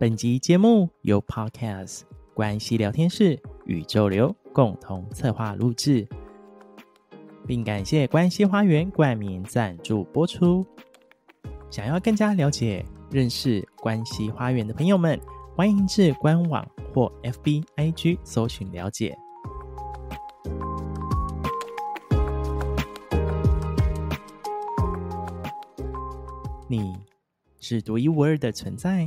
本集节目由 Podcast 关系聊天室宇宙流共同策划录制，并感谢关系花园冠名赞助播出。想要更加了解、认识关系花园的朋友们，欢迎至官网或 FB IG 搜寻了解。你是独一无二的存在。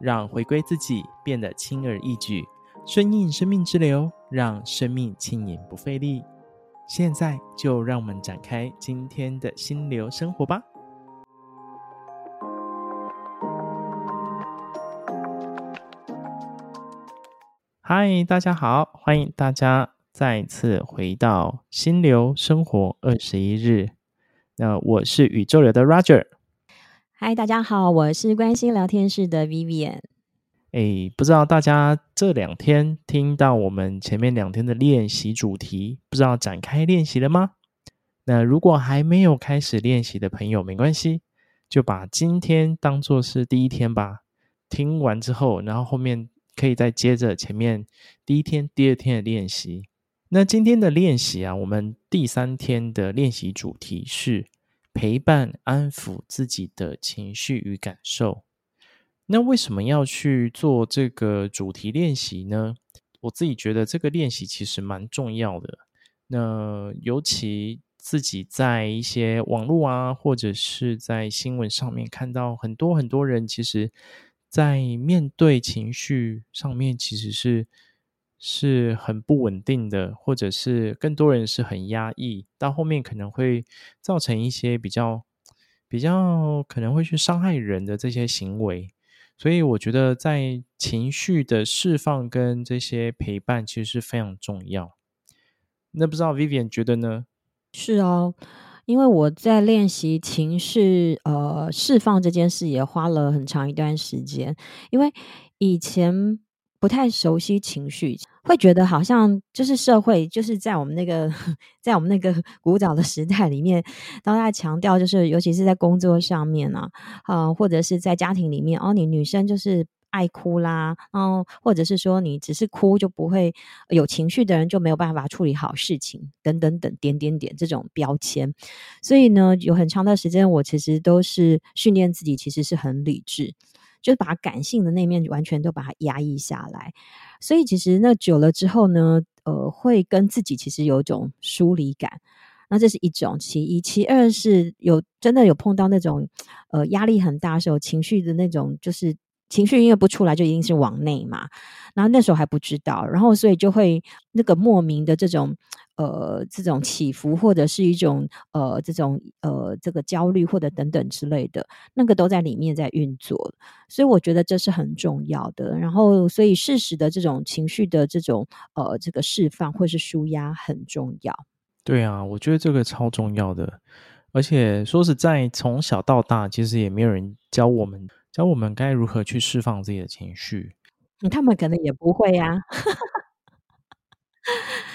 让回归自己变得轻而易举，顺应生命之流，让生命轻盈不费力。现在就让我们展开今天的心流生活吧。嗨，大家好，欢迎大家再次回到心流生活二十一日。那我是宇宙流的 Roger。嗨，大家好，我是关心聊天室的 Vivian。哎，不知道大家这两天听到我们前面两天的练习主题，不知道展开练习了吗？那如果还没有开始练习的朋友，没关系，就把今天当做是第一天吧。听完之后，然后后面可以再接着前面第一天、第二天的练习。那今天的练习啊，我们第三天的练习主题是。陪伴安抚自己的情绪与感受。那为什么要去做这个主题练习呢？我自己觉得这个练习其实蛮重要的。那尤其自己在一些网络啊，或者是在新闻上面看到很多很多人，其实在面对情绪上面其实是。是很不稳定的，或者是更多人是很压抑，到后面可能会造成一些比较比较可能会去伤害人的这些行为。所以我觉得在情绪的释放跟这些陪伴其实是非常重要。那不知道 Vivian 觉得呢？是哦，因为我在练习情绪呃释放这件事也花了很长一段时间，因为以前。不太熟悉情绪，会觉得好像就是社会，就是在我们那个 在我们那个 古早的时代里面，都在强调，就是尤其是在工作上面啊，呃，或者是在家庭里面，哦，你女生就是爱哭啦，嗯，或者是说你只是哭就不会有情绪的人就没有办法处理好事情，等等等点点点这种标签。所以呢，有很长的时间，我其实都是训练自己，其实是很理智。就是把感性的那面完全都把它压抑下来，所以其实那久了之后呢，呃，会跟自己其实有一种疏离感。那这是一种，其一，其二是有真的有碰到那种呃压力很大的时候，情绪的那种就是。情绪因为不出来，就一定是往内嘛。然后那时候还不知道，然后所以就会那个莫名的这种呃这种起伏，或者是一种呃这种呃这个焦虑或者等等之类的，那个都在里面在运作。所以我觉得这是很重要的。然后所以适时的这种情绪的这种呃这个释放或是舒压很重要。对啊，我觉得这个超重要的。而且说实在，从小到大，其实也没有人教我们。教我们该如何去释放自己的情绪，他们可能也不会呀、啊，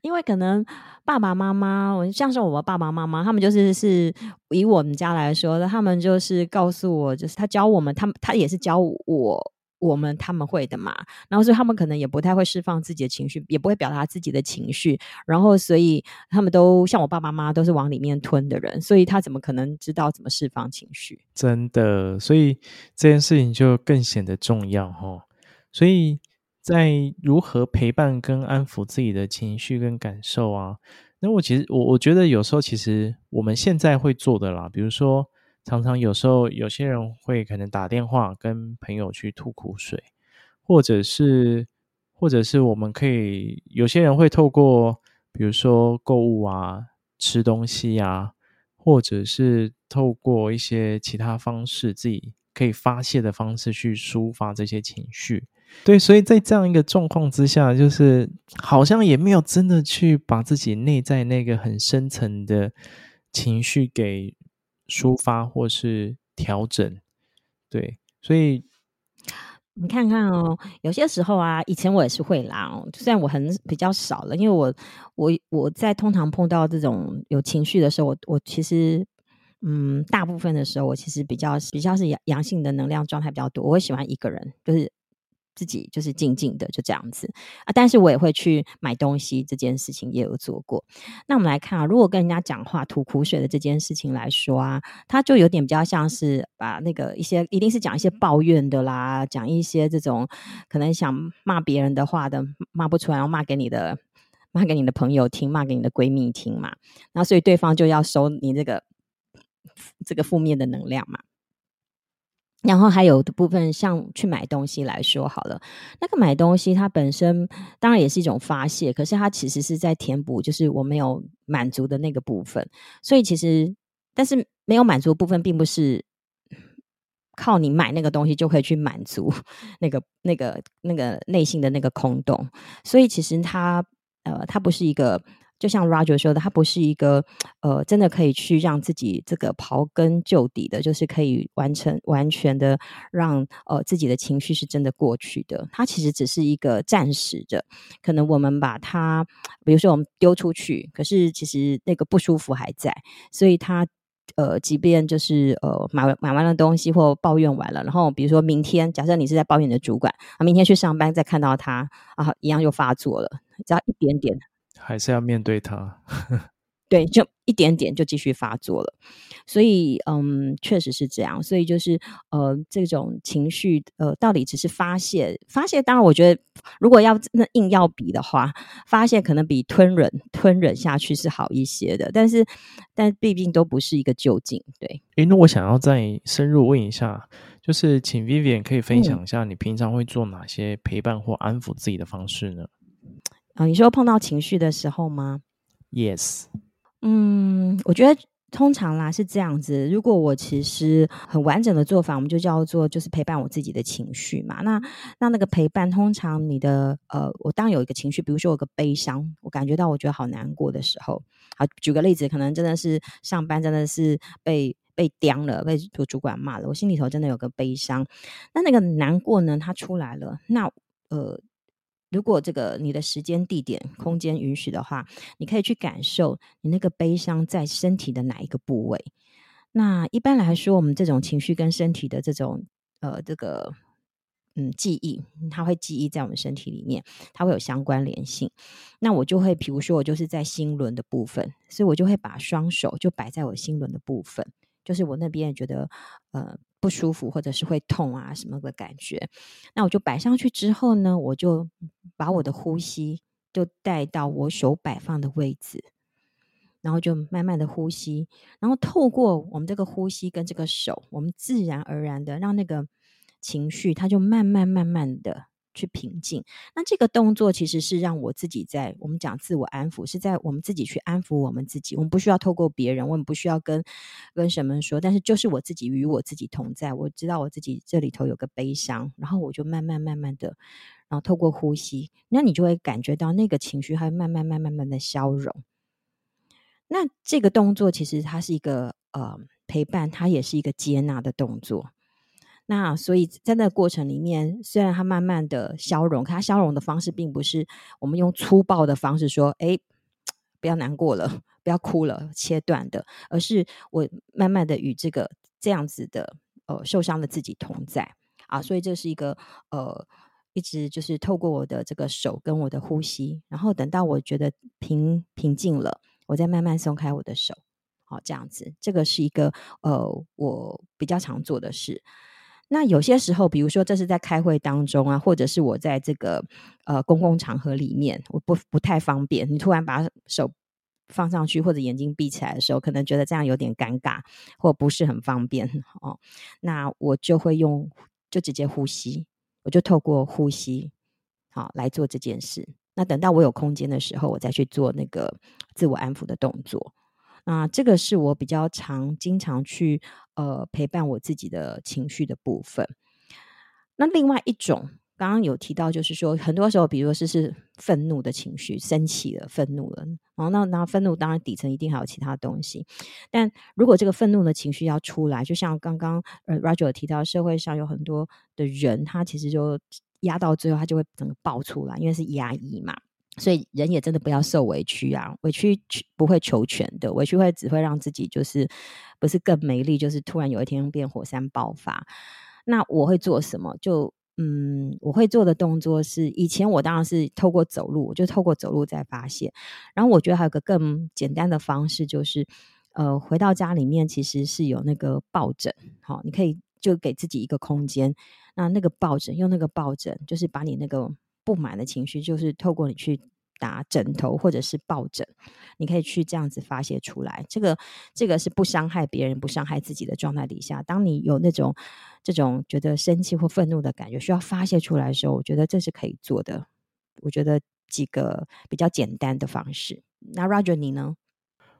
因为可能爸爸妈妈，我像是我爸爸妈妈，他们就是是以我们家来说的，他们就是告诉我，就是他教我们，他他也是教我。我们他们会的嘛，然后所以他们可能也不太会释放自己的情绪，也不会表达自己的情绪，然后所以他们都像我爸爸妈妈都是往里面吞的人，所以他怎么可能知道怎么释放情绪？真的，所以这件事情就更显得重要哈。所以在如何陪伴跟安抚自己的情绪跟感受啊，那我其实我我觉得有时候其实我们现在会做的啦，比如说。常常有时候，有些人会可能打电话跟朋友去吐苦水，或者是，或者是我们可以，有些人会透过，比如说购物啊、吃东西啊，或者是透过一些其他方式，自己可以发泄的方式去抒发这些情绪。对，所以在这样一个状况之下，就是好像也没有真的去把自己内在那个很深层的情绪给抒发或是调整。对，所以你看看哦，有些时候啊，以前我也是会啦哦，虽然我很比较少了，因为我我我在通常碰到这种有情绪的时候，我我其实嗯，大部分的时候我其实比较比较是阳阳性的能量状态比较多，我会喜欢一个人，就是。自己就是静静的就这样子啊，但是我也会去买东西，这件事情也有做过。那我们来看啊，如果跟人家讲话吐苦水的这件事情来说啊，他就有点比较像是把那个一些一定是讲一些抱怨的啦，讲一些这种可能想骂别人的话的，骂不出来，然后骂给你的骂给你的朋友听，骂给你的闺蜜听嘛，那所以对方就要收你这个这个负面的能量嘛。然后还有的部分，像去买东西来说好了，那个买东西它本身当然也是一种发泄，可是它其实是在填补，就是我没有满足的那个部分。所以其实，但是没有满足的部分，并不是靠你买那个东西就可以去满足 那个、那个、那个内心的那个空洞。所以其实它，呃，它不是一个。就像 Roger 说的，他不是一个呃，真的可以去让自己这个刨根究底的，就是可以完成完全的让呃自己的情绪是真的过去的。它其实只是一个暂时的，可能我们把它，比如说我们丢出去，可是其实那个不舒服还在，所以他呃，即便就是呃买买完了东西或抱怨完了，然后比如说明天，假设你是在抱怨你的主管啊，明天去上班再看到他啊，一样又发作了，只要一点点。还是要面对它，对，就一点点就继续发作了，所以嗯，确实是这样，所以就是呃，这种情绪呃，到底只是发泄，发泄当然我觉得，如果要那硬要比的话，发泄可能比吞忍吞忍下去是好一些的，但是但毕竟都不是一个究竟，对。诶，那我想要再深入问一下，就是请 Vivian 可以分享一下，你平常会做哪些陪伴或安抚自己的方式呢？啊，你说碰到情绪的时候吗？Yes。嗯，我觉得通常啦是这样子。如果我其实很完整的做法，我们就叫做就是陪伴我自己的情绪嘛。那那那个陪伴，通常你的呃，我当有一个情绪，比如说我有个悲伤，我感觉到我觉得好难过的时候，好，举个例子，可能真的是上班真的是被被刁了，被主主管骂了，我心里头真的有个悲伤。那那个难过呢，它出来了，那呃。如果这个你的时间、地点、空间允许的话，你可以去感受你那个悲伤在身体的哪一个部位。那一般来说，我们这种情绪跟身体的这种呃这个嗯记忆，它会记忆在我们身体里面，它会有相关联性。那我就会，比如说我就是在心轮的部分，所以我就会把双手就摆在我心轮的部分，就是我那边觉得呃。不舒服或者是会痛啊什么的感觉，那我就摆上去之后呢，我就把我的呼吸就带到我手摆放的位置，然后就慢慢的呼吸，然后透过我们这个呼吸跟这个手，我们自然而然的让那个情绪，它就慢慢慢慢的。去平静，那这个动作其实是让我自己在我们讲自我安抚，是在我们自己去安抚我们自己。我们不需要透过别人，我们不需要跟跟什么说，但是就是我自己与我自己同在。我知道我自己这里头有个悲伤，然后我就慢慢慢慢的，然后透过呼吸，那你就会感觉到那个情绪还慢慢慢慢慢的消融。那这个动作其实它是一个呃陪伴，它也是一个接纳的动作。那所以在那个过程里面，虽然它慢慢的消融，可它消融的方式并不是我们用粗暴的方式说，哎，不要难过了，不要哭了，切断的，而是我慢慢的与这个这样子的呃受伤的自己同在。啊，所以这是一个呃一直就是透过我的这个手跟我的呼吸，然后等到我觉得平平静了，我再慢慢松开我的手，好，这样子，这个是一个呃我比较常做的事。那有些时候，比如说这是在开会当中啊，或者是我在这个呃公共场合里面，我不不太方便。你突然把手放上去，或者眼睛闭起来的时候，可能觉得这样有点尴尬，或不是很方便 哦。那我就会用，就直接呼吸，我就透过呼吸好来做这件事。那等到我有空间的时候，我再去做那个自我安抚的动作。那这个是我比较常、经常去呃陪伴我自己的情绪的部分。那另外一种刚刚有提到，就是说很多时候，比如说是是愤怒的情绪，生气了，愤怒了，然后那那愤怒当然底层一定还有其他东西，但如果这个愤怒的情绪要出来，就像刚刚呃 Roger 提到，社会上有很多的人，他其实就压到最后，他就会整个爆出来，因为是压抑嘛，所以人也真的不要受委屈啊，委屈不会求全的，委屈会只会让自己就是不是更没力，就是突然有一天变火山爆发。那我会做什么？就嗯，我会做的动作是，以前我当然是透过走路，我就透过走路在发泄。然后我觉得还有个更简单的方式，就是呃，回到家里面其实是有那个抱枕，好，你可以就给自己一个空间。那那个抱枕，用那个抱枕，就是把你那个不满的情绪，就是透过你去。打枕头或者是抱枕，你可以去这样子发泄出来。这个这个是不伤害别人、不伤害自己的状态底下，当你有那种这种觉得生气或愤怒的感觉需要发泄出来的时候，我觉得这是可以做的。我觉得几个比较简单的方式。那 Roger 你呢？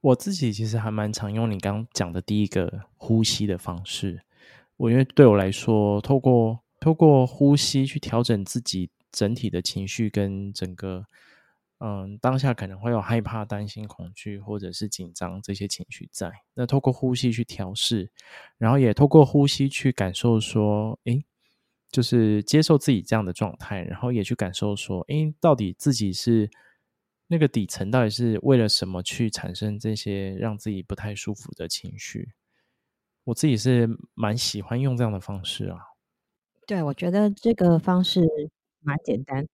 我自己其实还蛮常用你刚讲的第一个呼吸的方式。我因为对我来说，透过透过呼吸去调整自己整体的情绪跟整个。嗯，当下可能会有害怕、担心、恐惧或者是紧张这些情绪在。那透过呼吸去调试，然后也透过呼吸去感受说，诶，就是接受自己这样的状态，然后也去感受说，诶，到底自己是那个底层，到底是为了什么去产生这些让自己不太舒服的情绪？我自己是蛮喜欢用这样的方式啊。对，我觉得这个方式蛮简单。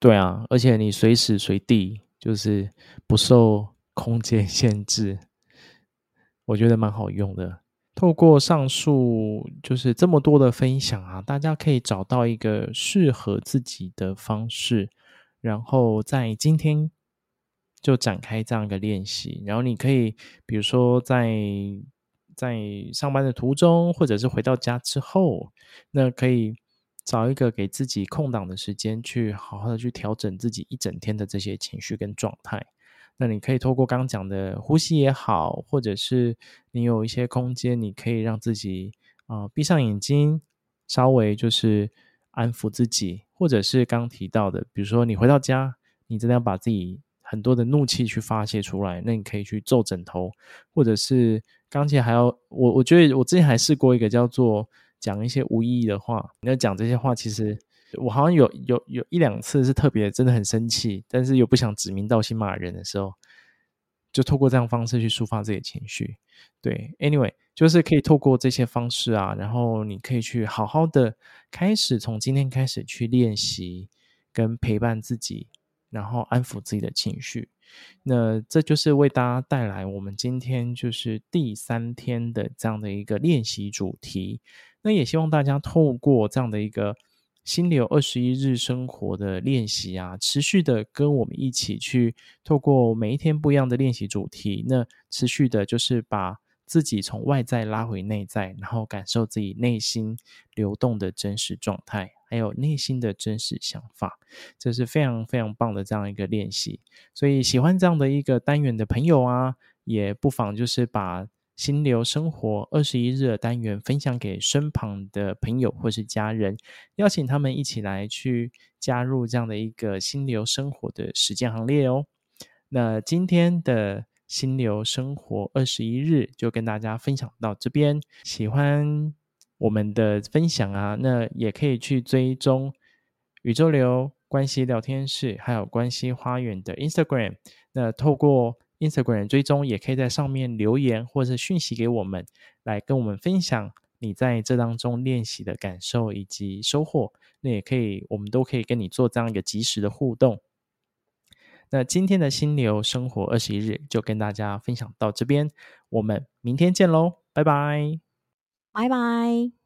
对啊，而且你随时随地就是不受空间 限制，我觉得蛮好用的。透过上述就是这么多的分享啊，大家可以找到一个适合自己的方式，然后在今天就展开这样一个练习。然后你可以，比如说在在上班的途中，或者是回到家之后，那可以。找一个给自己空档的时间，去好好的去调整自己一整天的这些情绪跟状态。那你可以透过刚讲的呼吸也好，或者是你有一些空间，你可以让自己啊、闭上眼睛，稍微就是安抚自己，或者是刚提到的，比如说你回到家，你真的要把自己很多的怒气去发泄出来，那你可以去皱枕头，或者是刚才还要我我觉得我之前还试过一个叫做。讲一些无意义的话，你要讲这些话，其实我好像有有有一两次是特别真的很生气，但是又不想指名道姓骂人的时候，就透过这样方式去抒发自己的情绪。对，anyway，就是可以透过这些方式啊，然后你可以去好好的开始从今天开始去练习跟陪伴自己，然后安抚自己的情绪。那这就是为大家带来我们今天就是第三天的这样的一个练习主题。那也希望大家透过这样的一个心流二十一日生活的练习啊，持续的跟我们一起去透过每一天不一样的练习主题，那持续的就是把自己从外在拉回内在，然后感受自己内心流动的真实状态，还有内心的真实想法，这是非常非常棒的这样一个练习。所以喜欢这样的一个单元的朋友啊，也不妨就是把。心流生活二十一日的单元分享给身旁的朋友或是家人，邀请他们一起来去加入这样的一个心流生活的实践行列哦。那今天的心流生活二十一日就跟大家分享到这边，喜欢我们的分享啊，那也可以去追踪宇宙流关系聊天室，还有关系花园的 Instagram。那透过 Instagram 追踪，也可以在上面留言或者讯息给我们，来跟我们分享你在这当中练习的感受以及收获。那也可以，我们都可以跟你做这样一个及时的互动。那今天的心流生活二十一日就跟大家分享到这边，我们明天见喽，拜拜，拜拜。